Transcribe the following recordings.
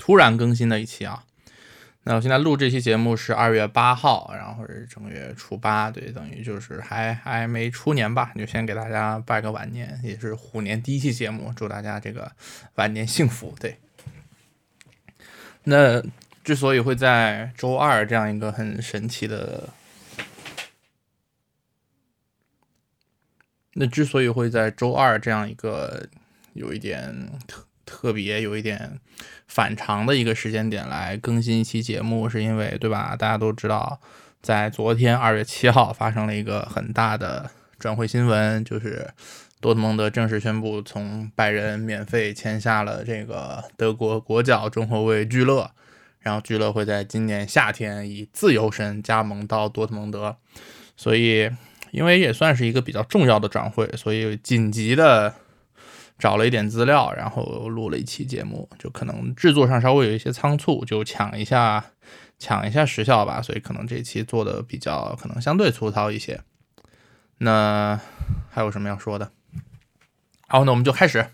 突然更新的一期啊。那我现在录这期节目是二月八号，然后是正月初八，对，等于就是还还没出年吧，就先给大家拜个晚年，也是虎年第一期节目，祝大家这个晚年幸福。对，那之所以会在周二这样一个很神奇的那之所以会在周二这样一个有一点特特别、有一点反常的一个时间点来更新一期节目，是因为对吧？大家都知道，在昨天二月七号发生了一个很大的转会新闻，就是多特蒙德正式宣布从拜仁免费签下了这个德国国脚中后卫聚乐，然后聚乐会在今年夏天以自由身加盟到多特蒙德，所以。因为也算是一个比较重要的转会，所以紧急的找了一点资料，然后录了一期节目。就可能制作上稍微有一些仓促，就抢一下抢一下时效吧，所以可能这期做的比较可能相对粗糙一些。那还有什么要说的？好，那我们就开始。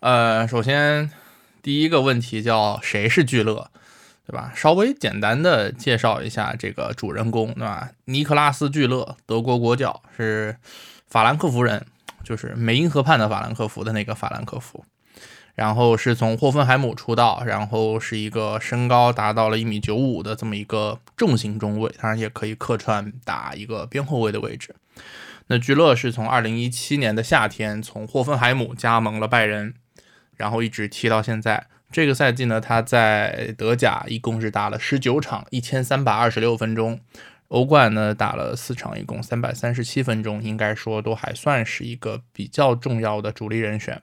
呃，首先第一个问题叫谁是聚乐？对吧？稍微简单的介绍一下这个主人公，对吧？尼克拉斯·聚乐，德国国脚，是法兰克福人，就是梅因河畔的法兰克福的那个法兰克福。然后是从霍芬海姆出道，然后是一个身高达到了一米九五的这么一个重型中卫，当然也可以客串打一个边后卫的位置。那居勒是从二零一七年的夏天从霍芬海姆加盟了拜仁，然后一直踢到现在。这个赛季呢，他在德甲一共是打了十九场，一千三百二十六分钟；欧冠呢打了四场，一共三百三十七分钟，应该说都还算是一个比较重要的主力人选。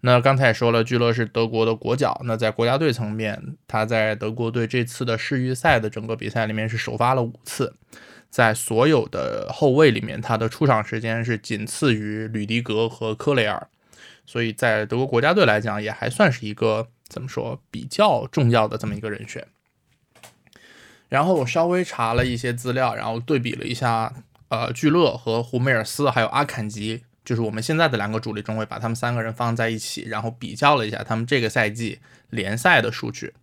那刚才也说了，聚勒是德国的国脚，那在国家队层面，他在德国队这次的世预赛的整个比赛里面是首发了五次，在所有的后卫里面，他的出场时间是仅次于吕迪格和科雷尔，所以在德国国家队来讲，也还算是一个。怎么说比较重要的这么一个人选，然后我稍微查了一些资料，然后对比了一下，呃，聚勒和胡梅尔斯还有阿坎吉，就是我们现在的两个主力中卫，把他们三个人放在一起，然后比较了一下他们这个赛季联赛的数据。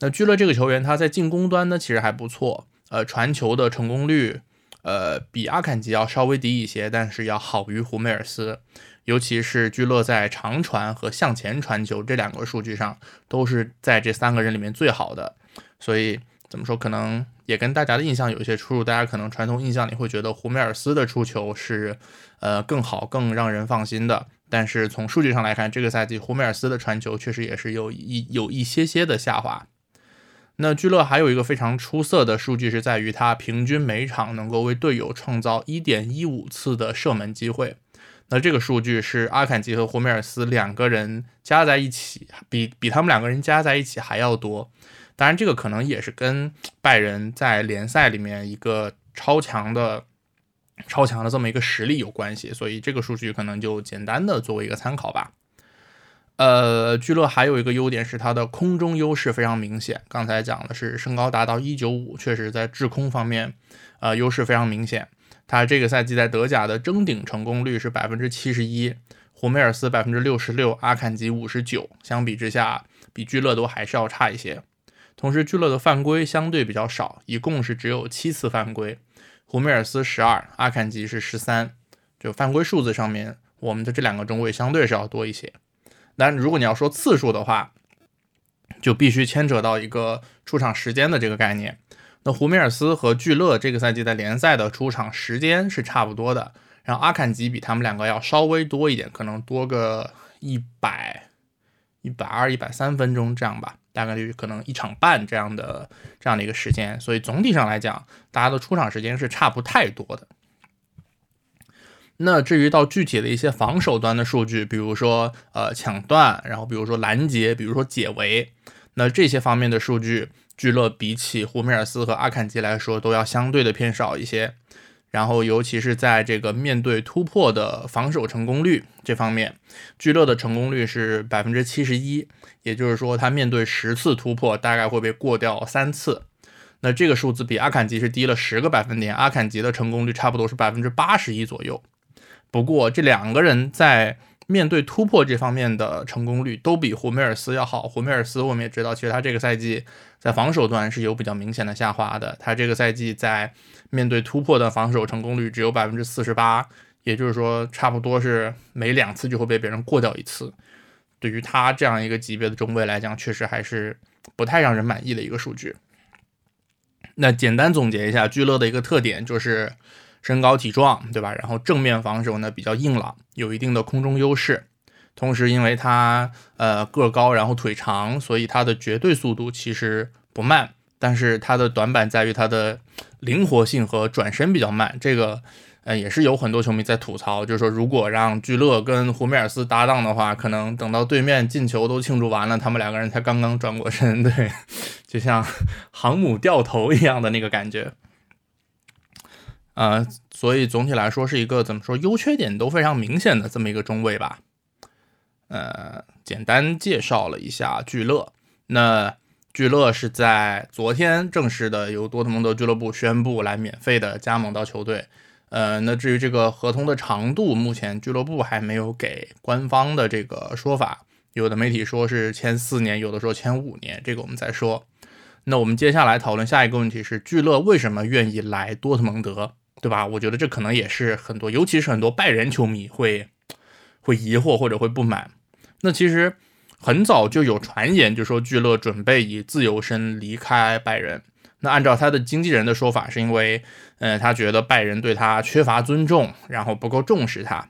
那聚勒这个球员他在进攻端呢其实还不错，呃，传球的成功率，呃，比阿坎吉要稍微低一些，但是要好于胡梅尔斯。尤其是聚勒在长传和向前传球这两个数据上，都是在这三个人里面最好的。所以怎么说，可能也跟大家的印象有一些出入。大家可能传统印象里会觉得胡梅尔斯的出球是呃更好、更让人放心的。但是从数据上来看，这个赛季胡梅尔斯的传球确实也是有一有一些些的下滑。那聚乐还有一个非常出色的数据是在于他平均每场能够为队友创造一点一五次的射门机会。那这个数据是阿坎吉和胡梅尔斯两个人加在一起，比比他们两个人加在一起还要多。当然，这个可能也是跟拜仁在联赛里面一个超强的、超强的这么一个实力有关系。所以这个数据可能就简单的作为一个参考吧。呃，聚勒还有一个优点是他的空中优势非常明显。刚才讲的是身高达到一九五，确实在制空方面，呃，优势非常明显。他这个赛季在德甲的争顶成功率是百分之七十一，胡梅尔斯百分之六十六，阿坎吉五十九，相比之下，比聚乐都还是要差一些。同时，聚乐的犯规相对比较少，一共是只有七次犯规，胡梅尔斯十二，阿坎吉是十三。就犯规数字上面，我们的这两个中卫相对是要多一些。但如果你要说次数的话，就必须牵扯到一个出场时间的这个概念。那胡梅尔斯和聚乐这个赛季在联赛的出场时间是差不多的，然后阿坎吉比他们两个要稍微多一点，可能多个一百、一百二、一百三分钟这样吧，大概率可能一场半这样的这样的一个时间，所以总体上来讲，大家的出场时间是差不太多的。那至于到具体的一些防守端的数据，比如说呃抢断，然后比如说拦截，比如说解围。那这些方面的数据，聚乐比起胡梅尔斯和阿坎吉来说都要相对的偏少一些。然后，尤其是在这个面对突破的防守成功率这方面，巨乐的成功率是百分之七十一，也就是说，他面对十次突破，大概会被过掉三次。那这个数字比阿坎吉是低了十个百分点，阿坎吉的成功率差不多是百分之八十一左右。不过，这两个人在面对突破这方面的成功率都比胡梅尔斯要好。胡梅尔斯我们也知道，其实他这个赛季在防守端是有比较明显的下滑的。他这个赛季在面对突破的防守成功率只有百分之四十八，也就是说，差不多是每两次就会被别人过掉一次。对于他这样一个级别的中卫来讲，确实还是不太让人满意的一个数据。那简单总结一下，聚乐的一个特点就是身高体壮，对吧？然后正面防守呢比较硬朗，有一定的空中优势。同时，因为他呃个高，然后腿长，所以他的绝对速度其实不慢。但是他的短板在于他的灵活性和转身比较慢。这个呃也是有很多球迷在吐槽，就是说如果让聚乐跟胡梅尔斯搭档的话，可能等到对面进球都庆祝完了，他们两个人才刚刚转过身，对，就像航母掉头一样的那个感觉。呃，所以总体来说是一个怎么说优缺点都非常明显的这么一个中卫吧。呃，简单介绍了一下聚乐。那聚乐是在昨天正式的由多特蒙德俱乐部宣布来免费的加盟到球队。呃，那至于这个合同的长度，目前俱乐部还没有给官方的这个说法。有的媒体说是签四年，有的说签五年，这个我们再说。那我们接下来讨论下一个问题是，聚乐为什么愿意来多特蒙德，对吧？我觉得这可能也是很多，尤其是很多拜仁球迷会会疑惑或者会不满。那其实很早就有传言，就说聚乐准备以自由身离开拜仁。那按照他的经纪人的说法，是因为，呃，他觉得拜仁对他缺乏尊重，然后不够重视他。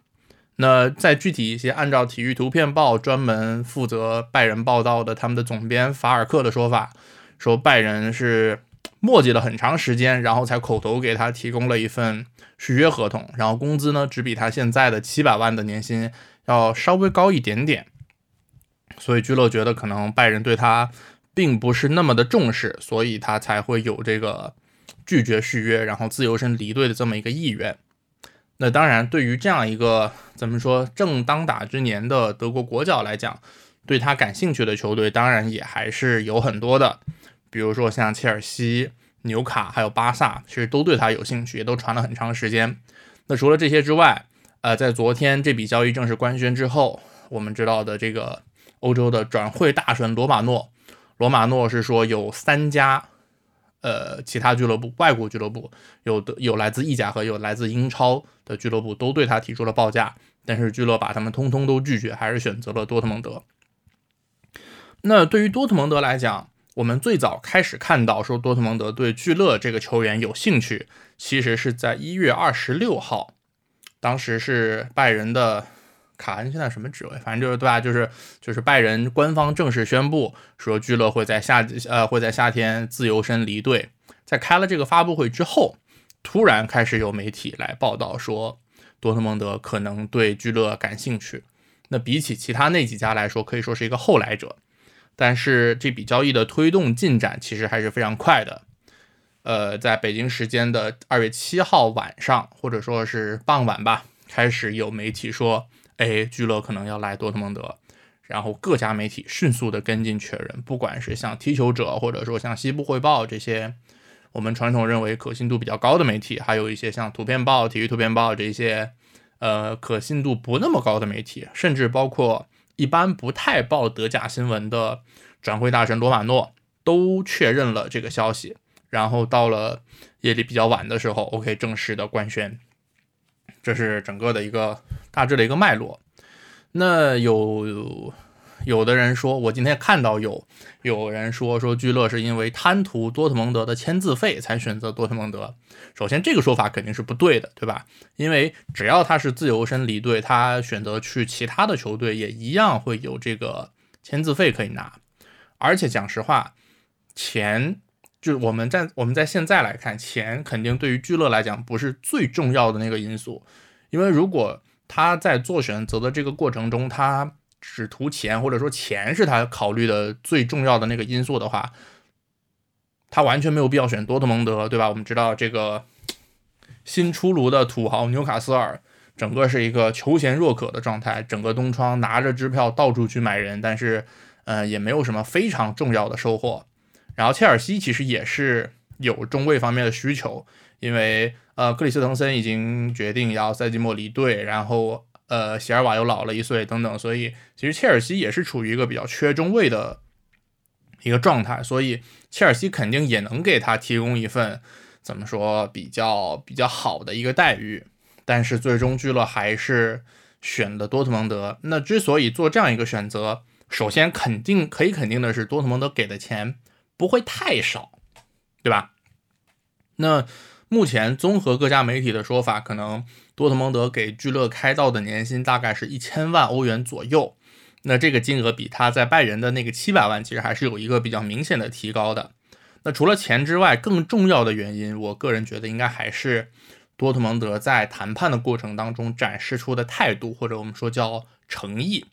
那再具体一些，按照体育图片报专门负责拜仁报道的他们的总编法尔克的说法，说拜仁是磨叽了很长时间，然后才口头给他提供了一份续约合同，然后工资呢只比他现在的七百万的年薪要稍微高一点点。所以聚乐觉得可能拜仁对他并不是那么的重视，所以他才会有这个拒绝续约，然后自由身离队的这么一个意愿。那当然，对于这样一个怎么说正当打之年的德国国脚来讲，对他感兴趣的球队当然也还是有很多的，比如说像切尔西、纽卡还有巴萨，其实都对他有兴趣，也都传了很长时间。那除了这些之外，呃，在昨天这笔交易正式官宣之后，我们知道的这个欧洲的转会大神罗马诺，罗马诺是说有三家。呃，其他俱乐部、外国俱乐部有的有来自意甲和有来自英超的俱乐部都对他提出了报价，但是俱乐把他们通通都拒绝，还是选择了多特蒙德。那对于多特蒙德来讲，我们最早开始看到说多特蒙德对聚乐这个球员有兴趣，其实是在一月二十六号，当时是拜仁的。卡恩现在什么职位？反正就是对吧？就是就是拜仁官方正式宣布说，聚乐会在夏呃会在夏天自由身离队。在开了这个发布会之后，突然开始有媒体来报道说，多特蒙德可能对聚乐感兴趣。那比起其他那几家来说，可以说是一个后来者。但是这笔交易的推动进展其实还是非常快的。呃，在北京时间的二月七号晚上，或者说是傍晚吧，开始有媒体说。哎，聚乐可能要来多特蒙德，然后各家媒体迅速的跟进确认，不管是像踢球者，或者说像西部汇报这些我们传统认为可信度比较高的媒体，还有一些像图片报、体育图片报这些呃可信度不那么高的媒体，甚至包括一般不太报德甲新闻的转会大神罗马诺，都确认了这个消息。然后到了夜里比较晚的时候，OK 正式的官宣。这是整个的一个大致的一个脉络。那有有的人说，我今天看到有有人说说聚乐是因为贪图多特蒙德的签字费才选择多特蒙德。首先，这个说法肯定是不对的，对吧？因为只要他是自由身离队，他选择去其他的球队也一样会有这个签字费可以拿。而且讲实话，钱。就是我们在我们在现在来看，钱肯定对于聚乐来讲不是最重要的那个因素，因为如果他在做选择的这个过程中，他只图钱，或者说钱是他考虑的最重要的那个因素的话，他完全没有必要选多特蒙德，对吧？我们知道这个新出炉的土豪纽卡斯尔，整个是一个求贤若渴的状态，整个冬窗拿着支票到处去买人，但是呃也没有什么非常重要的收获。然后切尔西其实也是有中卫方面的需求，因为呃克里斯滕森已经决定要赛季末离队，然后呃席尔瓦又老了一岁等等，所以其实切尔西也是处于一个比较缺中卫的一个状态，所以切尔西肯定也能给他提供一份怎么说比较比较好的一个待遇，但是最终俱乐还是选的多特蒙德。那之所以做这样一个选择，首先肯定可以肯定的是多特蒙德给的钱不会太少，对吧？那目前综合各家媒体的说法，可能多特蒙德给聚乐开到的年薪大概是一千万欧元左右。那这个金额比他在拜仁的那个七百万，其实还是有一个比较明显的提高的。那除了钱之外，更重要的原因，我个人觉得应该还是多特蒙德在谈判的过程当中展示出的态度，或者我们说叫诚意。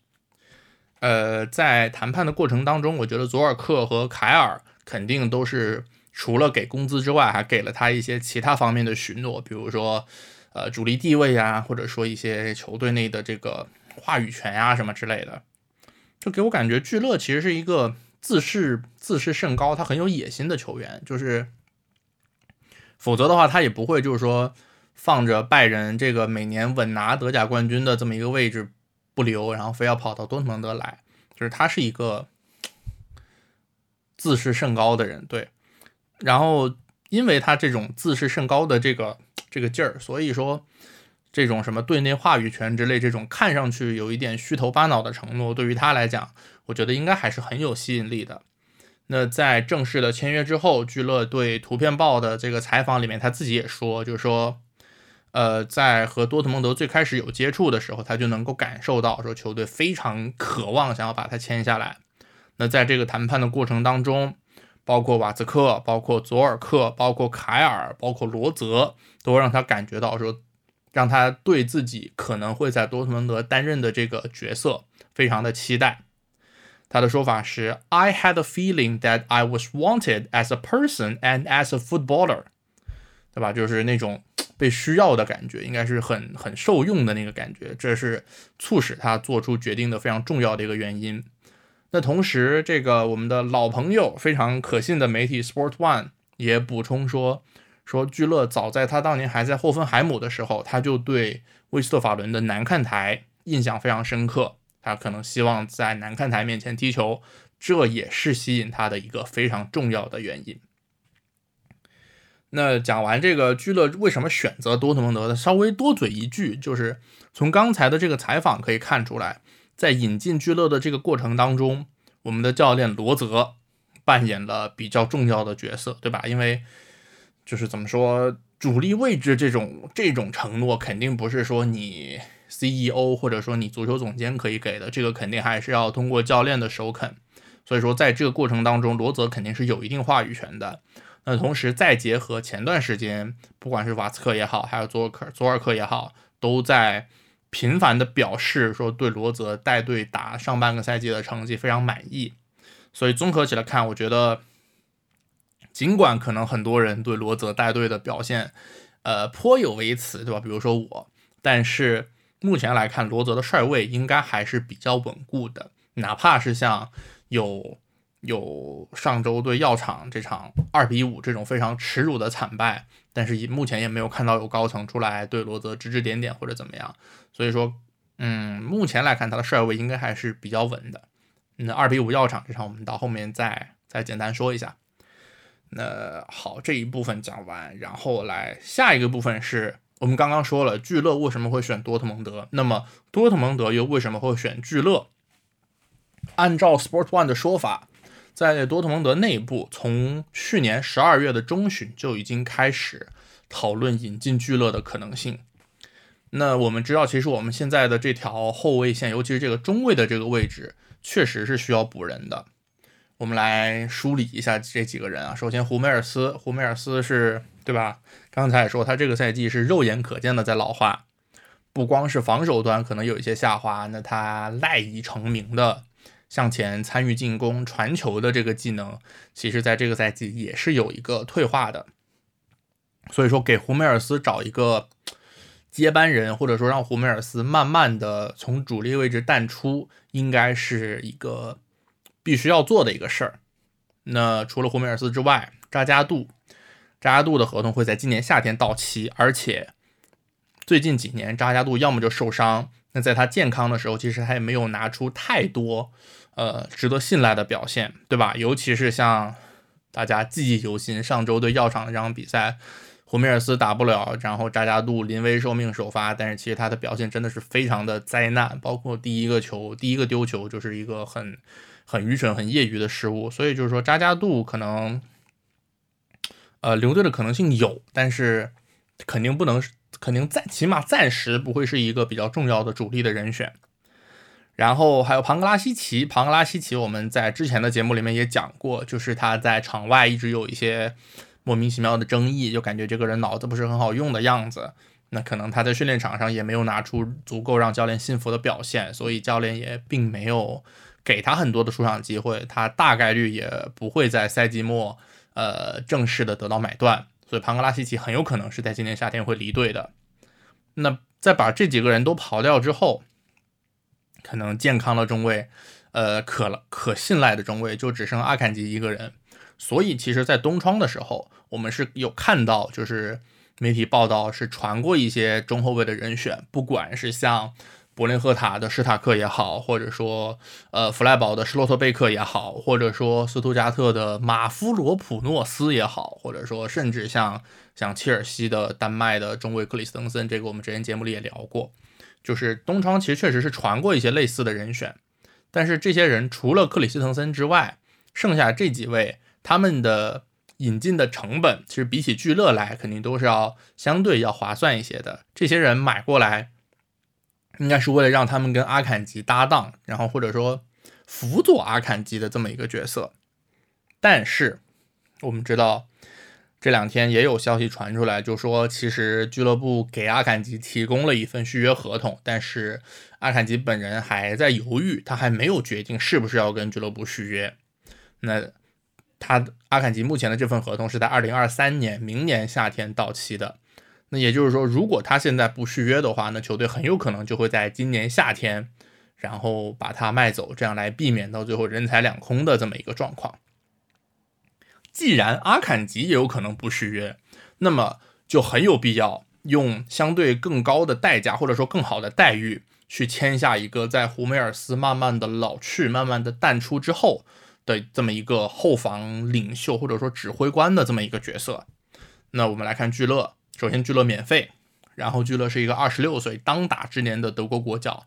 呃，在谈判的过程当中，我觉得佐尔克和凯尔肯定都是除了给工资之外，还给了他一些其他方面的许诺，比如说呃主力地位呀，或者说一些球队内的这个话语权呀什么之类的。就给我感觉，聚乐其实是一个自视自视甚高，他很有野心的球员。就是，否则的话，他也不会就是说放着拜仁这个每年稳拿德甲冠军的这么一个位置不留，然后非要跑到多特蒙德来。就是他是一个自视甚高的人，对。然后，因为他这种自视甚高的这个这个劲儿，所以说。这种什么队内话语权之类，这种看上去有一点虚头巴脑的承诺，对于他来讲，我觉得应该还是很有吸引力的。那在正式的签约之后，聚乐对《图片报》的这个采访里面，他自己也说，就是说，呃，在和多特蒙德最开始有接触的时候，他就能够感受到，说球队非常渴望想要把他签下来。那在这个谈判的过程当中，包括瓦兹克、包括佐尔克、包括凯尔、包括罗泽，都让他感觉到说。让他对自己可能会在多特蒙德担任的这个角色非常的期待。他的说法是：“I had a feeling that I was wanted as a person and as a footballer，对吧？就是那种被需要的感觉，应该是很很受用的那个感觉。这是促使他做出决定的非常重要的一个原因。那同时，这个我们的老朋友、非常可信的媒体 Sport One 也补充说。”说聚乐早在他当年还在霍芬海姆的时候，他就对威斯特法伦的南看台印象非常深刻。他可能希望在南看台面前踢球，这也是吸引他的一个非常重要的原因。那讲完这个聚乐为什么选择多特蒙德的，稍微多嘴一句，就是从刚才的这个采访可以看出来，在引进俱乐的这个过程当中，我们的教练罗泽扮演了比较重要的角色，对吧？因为就是怎么说，主力位置这种这种承诺，肯定不是说你 CEO 或者说你足球总监可以给的，这个肯定还是要通过教练的首肯。所以说，在这个过程当中，罗泽肯定是有一定话语权的。那同时再结合前段时间，不管是瓦斯克也好，还有佐尔克佐尔克也好，都在频繁的表示说对罗泽带队打上半个赛季的成绩非常满意。所以综合起来看，我觉得。尽管可能很多人对罗泽带队的表现，呃颇有微词，对吧？比如说我，但是目前来看，罗泽的帅位应该还是比较稳固的。哪怕是像有有上周对药厂这场二比五这种非常耻辱的惨败，但是以目前也没有看到有高层出来对罗泽指指点点或者怎么样。所以说，嗯，目前来看他的帅位应该还是比较稳的。那二比五药厂这场，我们到后面再再简单说一下。那好，这一部分讲完，然后来下一个部分是我们刚刚说了聚乐为什么会选多特蒙德，那么多特蒙德又为什么会选聚乐？按照 Sport One 的说法，在多特蒙德内部，从去年十二月的中旬就已经开始讨论引进聚乐的可能性。那我们知道，其实我们现在的这条后卫线，尤其是这个中卫的这个位置，确实是需要补人的。我们来梳理一下这几个人啊。首先，胡梅尔斯，胡梅尔斯是对吧？刚才也说他这个赛季是肉眼可见的在老化。不光是防守端可能有一些下滑，那他赖以成名的向前参与进攻、传球的这个技能，其实在这个赛季也是有一个退化的。所以说，给胡梅尔斯找一个接班人，或者说让胡梅尔斯慢慢的从主力位置淡出，应该是一个必须要做的一个事儿。那除了胡梅尔斯之外，扎加杜，扎加杜的合同会在今年夏天到期，而且最近几年扎加杜要么就受伤，那在他健康的时候，其实他也没有拿出太多呃值得信赖的表现，对吧？尤其是像大家记忆犹新，上周对药厂的这场比赛。胡梅尔斯打不了，然后扎加杜临危受命首发，但是其实他的表现真的是非常的灾难，包括第一个球、第一个丢球就是一个很很愚蠢、很业余的失误，所以就是说扎加杜可能呃留队的可能性有，但是肯定不能，肯定暂起码暂时不会是一个比较重要的主力的人选。然后还有庞格拉西奇，庞格拉西奇我们在之前的节目里面也讲过，就是他在场外一直有一些。莫名其妙的争议，就感觉这个人脑子不是很好用的样子。那可能他在训练场上也没有拿出足够让教练信服的表现，所以教练也并没有给他很多的出场机会。他大概率也不会在赛季末，呃，正式的得到买断。所以庞格拉西奇很有可能是在今年夏天会离队的。那在把这几个人都刨掉之后，可能健康的中卫，呃，可可信赖的中卫就只剩阿坎吉一个人。所以，其实，在冬窗的时候，我们是有看到，就是媒体报道是传过一些中后卫的人选，不管是像柏林赫塔的施塔克也好，或者说呃弗赖堡的施洛特贝克也好，或者说斯图加特的马夫罗普诺斯也好，或者说甚至像像切尔西的丹麦的中卫克里斯滕森，这个我们之前节目里也聊过，就是东窗其实确实是传过一些类似的人选，但是这些人除了克里斯滕森之外，剩下这几位。他们的引进的成本，其实比起聚乐来，肯定都是要相对要划算一些的。这些人买过来，应该是为了让他们跟阿坎吉搭档，然后或者说辅佐阿坎吉的这么一个角色。但是我们知道，这两天也有消息传出来，就说其实俱乐部给阿坎吉提供了一份续约合同，但是阿坎吉本人还在犹豫，他还没有决定是不是要跟俱乐部续约。那。他阿坎吉目前的这份合同是在二零二三年明年夏天到期的，那也就是说，如果他现在不续约的话，那球队很有可能就会在今年夏天，然后把他卖走，这样来避免到最后人财两空的这么一个状况。既然阿坎吉也有可能不续约，那么就很有必要用相对更高的代价或者说更好的待遇去签下一个在胡梅尔斯慢慢的老去、慢慢的淡出之后。的这么一个后防领袖或者说指挥官的这么一个角色，那我们来看聚乐。首先，聚乐免费，然后聚乐是一个二十六岁当打之年的德国国脚，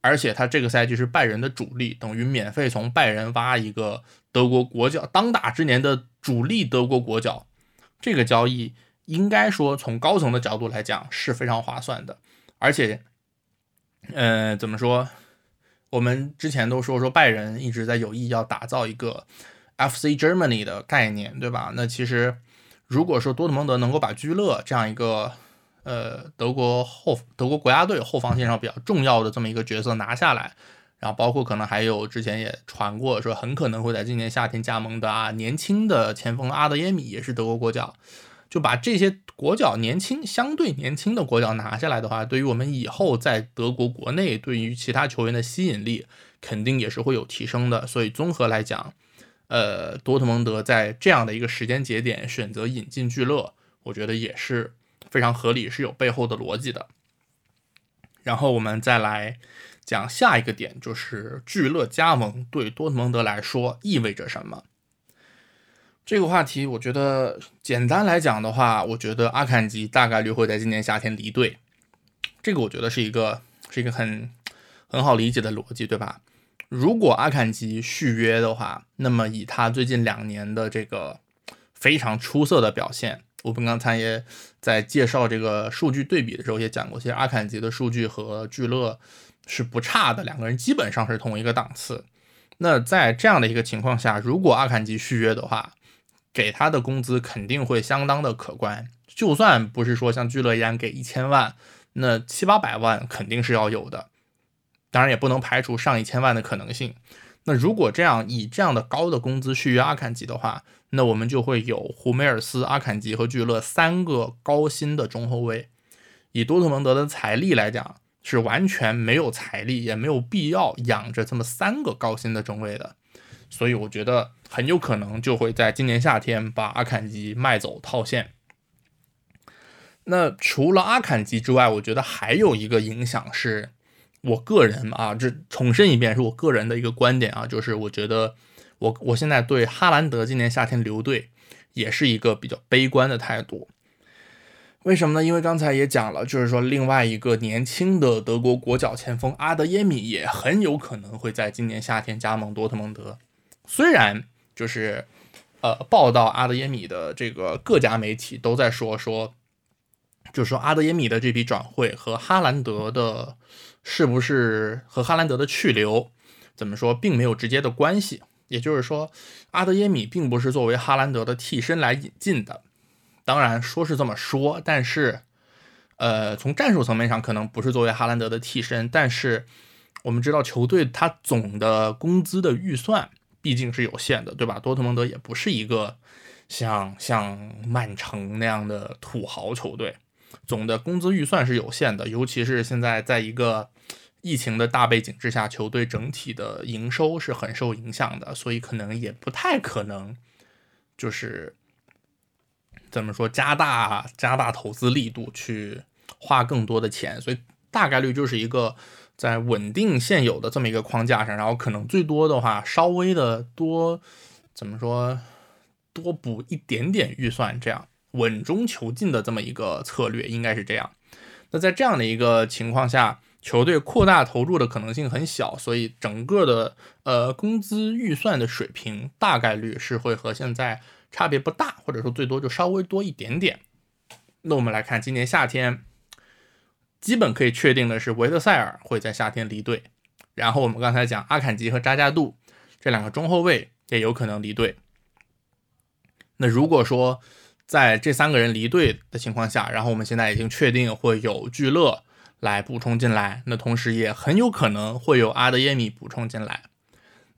而且他这个赛季是拜仁的主力，等于免费从拜仁挖一个德国国脚当打之年的主力德国国脚，这个交易应该说从高层的角度来讲是非常划算的，而且，嗯，怎么说？我们之前都说说拜仁一直在有意要打造一个 FC Germany 的概念，对吧？那其实如果说多特蒙德能够把居勒这样一个呃德国后德国国家队后防线上比较重要的这么一个角色拿下来，然后包括可能还有之前也传过说很可能会在今年夏天加盟的啊年轻的前锋阿德耶米也是德国国脚。就把这些国脚年轻、相对年轻的国脚拿下来的话，对于我们以后在德国国内对于其他球员的吸引力，肯定也是会有提升的。所以综合来讲，呃，多特蒙德在这样的一个时间节点选择引进聚乐，我觉得也是非常合理，是有背后的逻辑的。然后我们再来讲下一个点，就是聚乐加盟对多特蒙德来说意味着什么。这个话题，我觉得简单来讲的话，我觉得阿坎吉大概率会在今年夏天离队。这个我觉得是一个是一个很很好理解的逻辑，对吧？如果阿坎吉续约的话，那么以他最近两年的这个非常出色的表现，我们刚才也在介绍这个数据对比的时候也讲过，其实阿坎吉的数据和聚乐是不差的，两个人基本上是同一个档次。那在这样的一个情况下，如果阿坎吉续约的话，给他的工资肯定会相当的可观，就算不是说像聚乐一样给一千万，那七八百万肯定是要有的，当然也不能排除上一千万的可能性。那如果这样以这样的高的工资续约阿坎吉的话，那我们就会有胡梅尔斯、阿坎吉和聚勒三个高薪的中后卫。以多特蒙德的财力来讲，是完全没有财力，也没有必要养着这么三个高薪的中卫的。所以我觉得很有可能就会在今年夏天把阿坎吉卖走套现。那除了阿坎吉之外，我觉得还有一个影响是，我个人啊，这重申一遍是我个人的一个观点啊，就是我觉得我我现在对哈兰德今年夏天留队也是一个比较悲观的态度。为什么呢？因为刚才也讲了，就是说另外一个年轻的德国国脚前锋阿德耶米也很有可能会在今年夏天加盟多特蒙德。虽然就是呃报道阿德耶米的这个各家媒体都在说说，就是说阿德耶米的这笔转会和哈兰德的是不是和哈兰德的去留怎么说并没有直接的关系。也就是说，阿德耶米并不是作为哈兰德的替身来引进的。当然说是这么说，但是，呃，从战术层面上可能不是作为哈兰德的替身，但是我们知道球队它总的工资的预算毕竟是有限的，对吧？多特蒙德也不是一个像像曼城那样的土豪球队，总的工资预算是有限的，尤其是现在在一个疫情的大背景之下，球队整体的营收是很受影响的，所以可能也不太可能就是。怎么说？加大加大投资力度，去花更多的钱，所以大概率就是一个在稳定现有的这么一个框架上，然后可能最多的话，稍微的多怎么说，多补一点点预算，这样稳中求进的这么一个策略，应该是这样。那在这样的一个情况下，球队扩大投入的可能性很小，所以整个的呃工资预算的水平大概率是会和现在。差别不大，或者说最多就稍微多一点点。那我们来看今年夏天，基本可以确定的是维特塞尔会在夏天离队。然后我们刚才讲阿坎吉和扎加杜这两个中后卫也有可能离队。那如果说在这三个人离队的情况下，然后我们现在已经确定会有聚勒来补充进来，那同时也很有可能会有阿德耶米补充进来。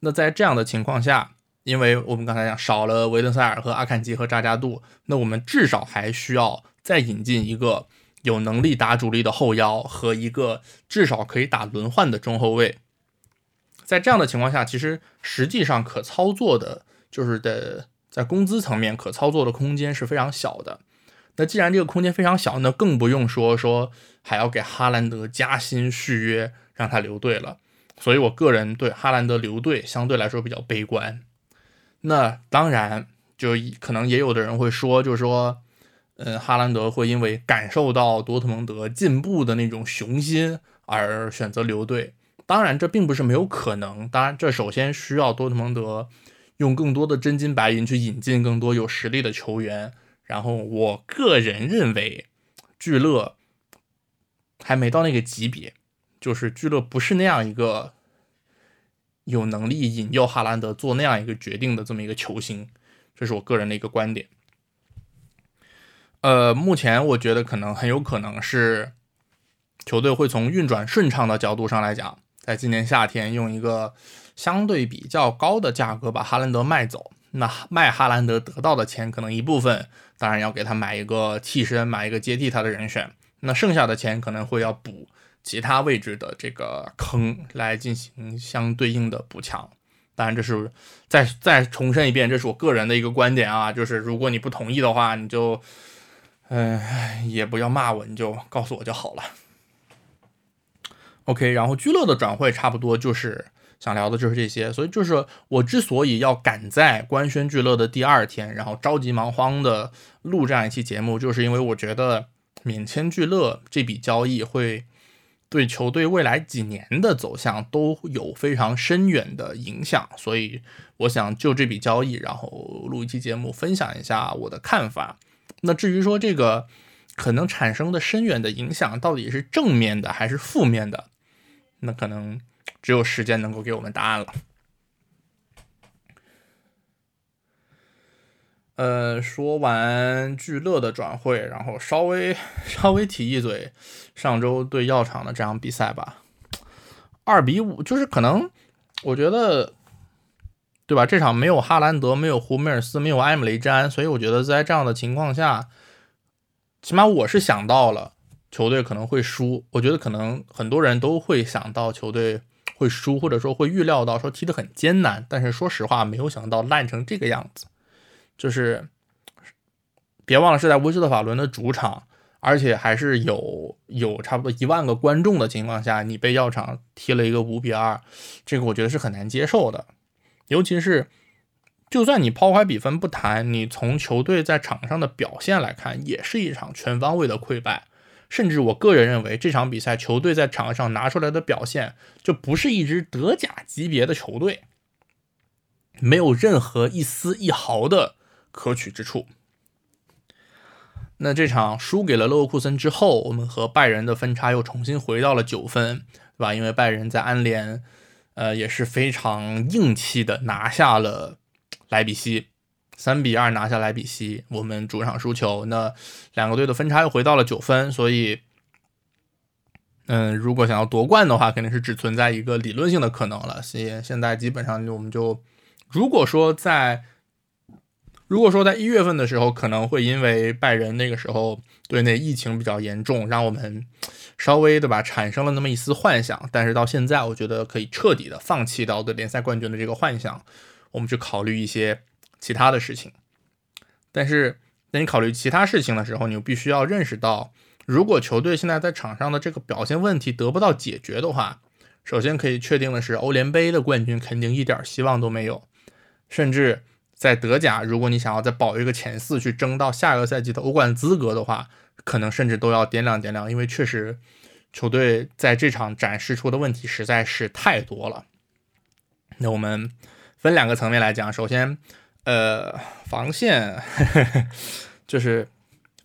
那在这样的情况下，因为我们刚才讲少了维德塞尔和阿坎吉和扎加杜，那我们至少还需要再引进一个有能力打主力的后腰和一个至少可以打轮换的中后卫。在这样的情况下，其实实际上可操作的就是的在工资层面可操作的空间是非常小的。那既然这个空间非常小，那更不用说说还要给哈兰德加薪续约让他留队了。所以我个人对哈兰德留队相对来说比较悲观。那当然，就可能也有的人会说，就是说，嗯，哈兰德会因为感受到多特蒙德进步的那种雄心而选择留队。当然，这并不是没有可能。当然，这首先需要多特蒙德用更多的真金白银去引进更多有实力的球员。然后，我个人认为，聚乐还没到那个级别，就是聚乐不是那样一个。有能力引诱哈兰德做那样一个决定的这么一个球星，这是我个人的一个观点。呃，目前我觉得可能很有可能是球队会从运转顺畅的角度上来讲，在今年夏天用一个相对比较高的价格把哈兰德卖走。那卖哈兰德得到的钱，可能一部分当然要给他买一个替身，买一个接替他的人选。那剩下的钱可能会要补。其他位置的这个坑来进行相对应的补强，当然这是再再重申一遍，这是我个人的一个观点啊，就是如果你不同意的话，你就嗯也不要骂我，你就告诉我就好了。OK，然后居乐的转会差不多就是想聊的就是这些，所以就是我之所以要赶在官宣聚乐的第二天，然后着急忙慌的录这样一期节目，就是因为我觉得免签聚乐这笔交易会。对球队未来几年的走向都有非常深远的影响，所以我想就这笔交易，然后录一期节目分享一下我的看法。那至于说这个可能产生的深远的影响到底是正面的还是负面的，那可能只有时间能够给我们答案了。呃，说完聚乐的转会，然后稍微稍微提一嘴上周对药厂的这场比赛吧，二比五，就是可能我觉得，对吧？这场没有哈兰德，没有胡梅尔斯，没有埃姆雷詹，所以我觉得在这样的情况下，起码我是想到了球队可能会输。我觉得可能很多人都会想到球队会输，或者说会预料到说踢得很艰难，但是说实话，没有想到烂成这个样子。就是别忘了是在威斯特法伦的主场，而且还是有有差不多一万个观众的情况下，你被药厂踢了一个五比二，这个我觉得是很难接受的。尤其是就算你抛开比分不谈，你从球队在场上的表现来看，也是一场全方位的溃败。甚至我个人认为，这场比赛球队在场上拿出来的表现，就不是一支德甲级别的球队，没有任何一丝一毫的。可取之处。那这场输给了勒沃库森之后，我们和拜仁的分差又重新回到了九分，对吧？因为拜仁在安联，呃，也是非常硬气的拿下了莱比锡，三比二拿下莱比锡。我们主场输球，那两个队的分差又回到了九分，所以，嗯，如果想要夺冠的话，肯定是只存在一个理论性的可能了。现现在基本上我们就，如果说在如果说在一月份的时候，可能会因为拜仁那个时候队内疫情比较严重，让我们稍微对吧产生了那么一丝幻想，但是到现在，我觉得可以彻底的放弃到对联赛冠军的这个幻想，我们去考虑一些其他的事情。但是，当你考虑其他事情的时候，你必须要认识到，如果球队现在在场上的这个表现问题得不到解决的话，首先可以确定的是，欧联杯的冠军肯定一点希望都没有，甚至。在德甲，如果你想要再保一个前四，去争到下个赛季的欧冠资格的话，可能甚至都要掂量掂量，因为确实球队在这场展示出的问题实在是太多了。那我们分两个层面来讲，首先，呃，防线呵呵 就是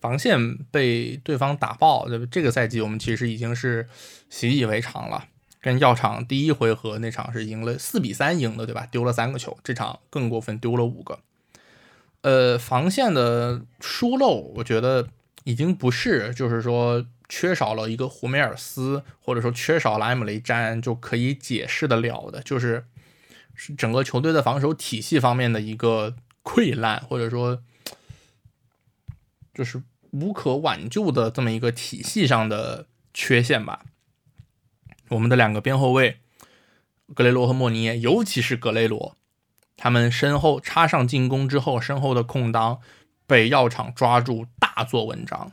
防线被对方打爆，对吧？这个赛季我们其实已经是习以为常了。跟药厂第一回合那场是赢了四比三赢的，对吧？丢了三个球，这场更过分，丢了五个。呃，防线的疏漏，我觉得已经不是就是说缺少了一个胡梅尔斯，或者说缺少了埃姆雷詹就可以解释得了的，就是是整个球队的防守体系方面的一个溃烂，或者说就是无可挽救的这么一个体系上的缺陷吧。我们的两个边后卫格雷罗和莫尼耶，尤其是格雷罗，他们身后插上进攻之后，身后的空当被药厂抓住，大做文章。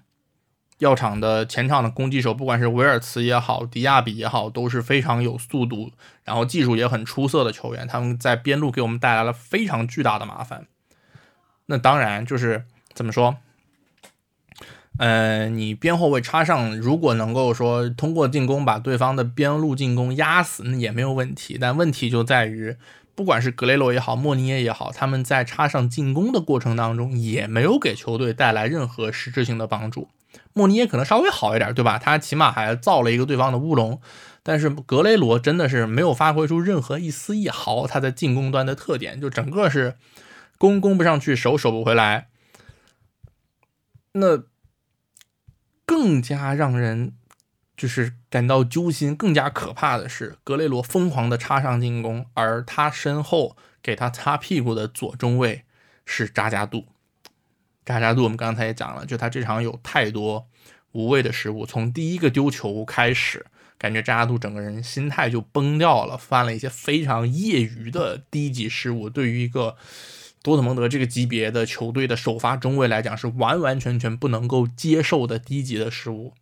药厂的前场的攻击手，不管是维尔茨也好，迪亚比也好，都是非常有速度，然后技术也很出色的球员。他们在边路给我们带来了非常巨大的麻烦。那当然就是怎么说？呃，你边后卫插上，如果能够说通过进攻把对方的边路进攻压死，那也没有问题。但问题就在于，不管是格雷罗也好，莫尼耶也好，他们在插上进攻的过程当中，也没有给球队带来任何实质性的帮助。莫尼耶可能稍微好一点，对吧？他起码还造了一个对方的乌龙。但是格雷罗真的是没有发挥出任何一丝一毫他在进攻端的特点，就整个是攻攻不上去，守守不回来。那。更加让人就是感到揪心、更加可怕的是，格雷罗疯狂的插上进攻，而他身后给他擦屁股的左中卫是扎加杜。扎加杜，我们刚才也讲了，就他这场有太多无谓的失误，从第一个丢球开始，感觉扎扎杜整个人心态就崩掉了，犯了一些非常业余的低级失误，对于一个。多特蒙德这个级别的球队的首发中卫来讲，是完完全全不能够接受的低级的失误。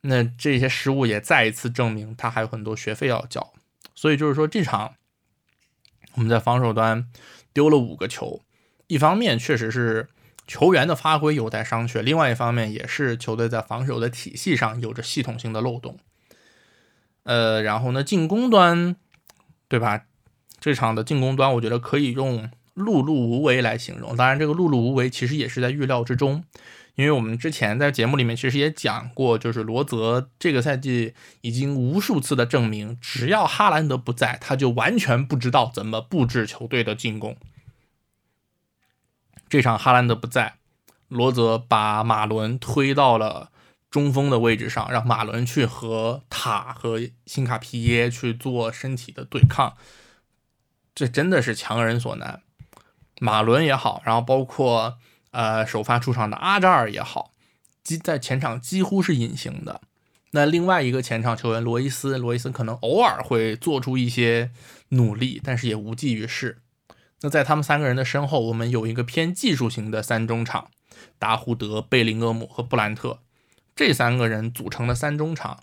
那这些失误也再一次证明他还有很多学费要交。所以就是说，这场我们在防守端丢了五个球，一方面确实是球员的发挥有待商榷，另外一方面也是球队在防守的体系上有着系统性的漏洞。呃，然后呢，进攻端，对吧？这场的进攻端，我觉得可以用。碌碌无为来形容，当然这个碌碌无为其实也是在预料之中，因为我们之前在节目里面其实也讲过，就是罗泽这个赛季已经无数次的证明，只要哈兰德不在，他就完全不知道怎么布置球队的进攻。这场哈兰德不在，罗泽把马伦推到了中锋的位置上，让马伦去和塔和辛卡皮耶去做身体的对抗，这真的是强人所难。马伦也好，然后包括呃首发出场的阿扎尔也好，几在前场几乎是隐形的。那另外一个前场球员罗伊斯，罗伊斯可能偶尔会做出一些努力，但是也无济于事。那在他们三个人的身后，我们有一个偏技术型的三中场，达胡德、贝林厄姆和布兰特，这三个人组成的三中场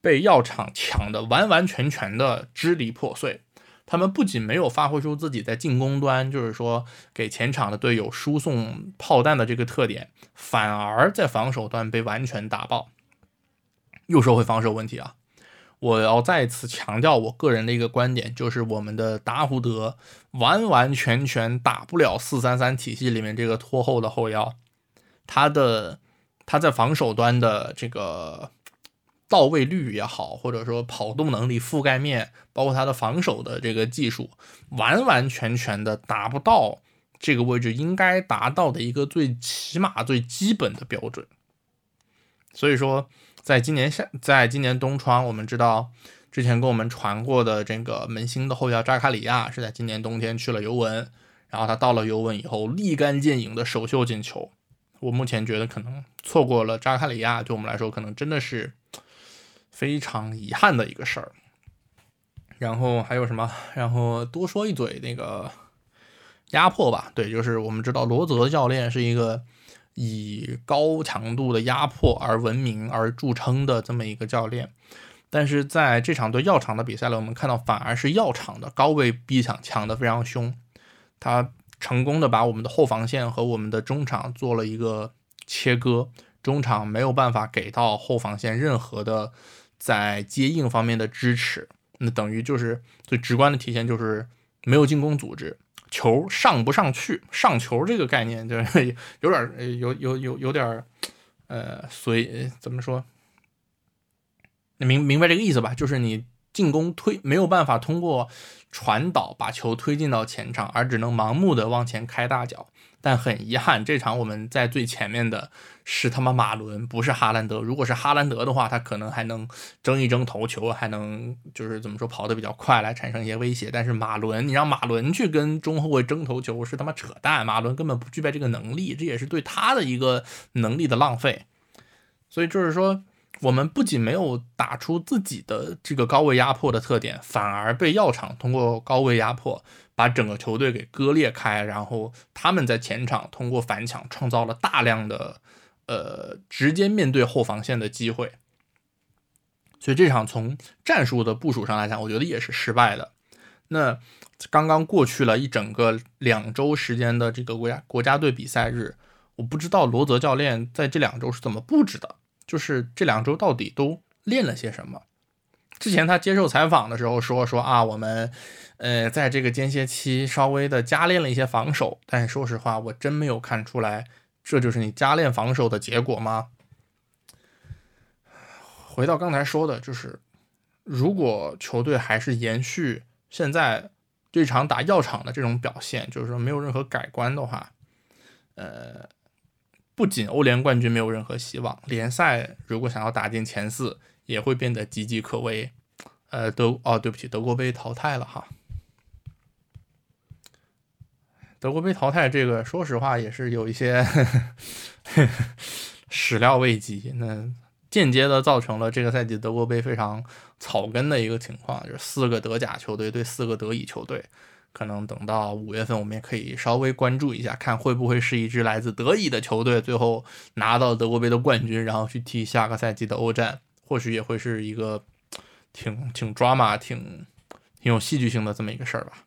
被药厂抢的完完全全的支离破碎。他们不仅没有发挥出自己在进攻端，就是说给前场的队友输送炮弹的这个特点，反而在防守端被完全打爆。又说回防守问题啊，我要再次强调我个人的一个观点，就是我们的达胡德完完全全打不了四三三体系里面这个拖后的后腰，他的他在防守端的这个到位率也好，或者说跑动能力、覆盖面，包括他的防守的这个技术，完完全全的达不到这个位置应该达到的一个最起码最基本的标准。所以说，在今年夏，在今年冬窗，我们知道之前跟我们传过的这个门兴的后腰扎卡里亚是在今年冬天去了尤文，然后他到了尤文以后立竿见影的首秀进球。我目前觉得可能错过了扎卡里亚，对我们来说可能真的是非常遗憾的一个事儿。然后还有什么？然后多说一嘴那个压迫吧。对，就是我们知道罗泽教练是一个以高强度的压迫而闻名而著称的这么一个教练，但是在这场对药厂的比赛里，我们看到反而是药厂的高位逼抢抢得非常凶，他成功的把我们的后防线和我们的中场做了一个切割，中场没有办法给到后防线任何的在接应方面的支持，那等于就是最直观的体现就是没有进攻组织。球上不上去，上球这个概念就是 有点有有有有点儿，呃，随怎么说？你明明白这个意思吧？就是你进攻推没有办法通过传导把球推进到前场，而只能盲目的往前开大脚。但很遗憾，这场我们在最前面的是他妈马伦，不是哈兰德。如果是哈兰德的话，他可能还能争一争头球，还能就是怎么说跑得比较快，来产生一些威胁。但是马伦，你让马伦去跟中后卫争头球是他妈扯淡，马伦根本不具备这个能力，这也是对他的一个能力的浪费。所以就是说，我们不仅没有打出自己的这个高位压迫的特点，反而被药厂通过高位压迫。把整个球队给割裂开，然后他们在前场通过反抢创造了大量的呃直接面对后防线的机会，所以这场从战术的部署上来讲，我觉得也是失败的。那刚刚过去了一整个两周时间的这个国家国家队比赛日，我不知道罗泽教练在这两周是怎么布置的，就是这两周到底都练了些什么。之前他接受采访的时候说说啊，我们，呃，在这个间歇期稍微的加练了一些防守，但是说实话，我真没有看出来，这就是你加练防守的结果吗？回到刚才说的，就是如果球队还是延续现在这场打药厂的这种表现，就是说没有任何改观的话，呃，不仅欧联冠军没有任何希望，联赛如果想要打进前四。也会变得岌岌可危，呃，德哦，对不起，德国杯淘汰了哈。德国杯淘汰这个，说实话也是有一些 始料未及，那间接的造成了这个赛季德国杯非常草根的一个情况，就是四个德甲球队对四个德乙球队，可能等到五月份我们也可以稍微关注一下，看会不会是一支来自德乙的球队最后拿到德国杯的冠军，然后去踢下个赛季的欧战。或许也会是一个挺挺 drama、挺挺有戏剧性的这么一个事儿吧。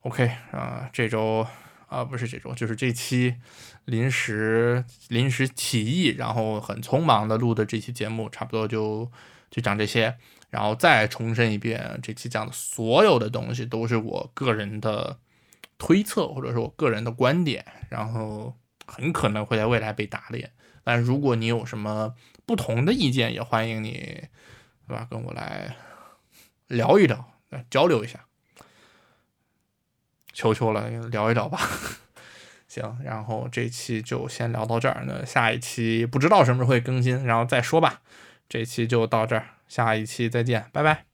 OK 啊，这周啊不是这周，就是这期临时临时起意，然后很匆忙的录的这期节目，差不多就就讲这些。然后再重申一遍，这期讲的所有的东西都是我个人的推测，或者说我个人的观点，然后很可能会在未来被打脸。但如果你有什么，不同的意见也欢迎你，对吧？跟我来聊一聊，交流一下，求求了，聊一聊吧。行，然后这期就先聊到这儿，那下一期不知道什么时候会更新，然后再说吧。这期就到这儿，下一期再见，拜拜。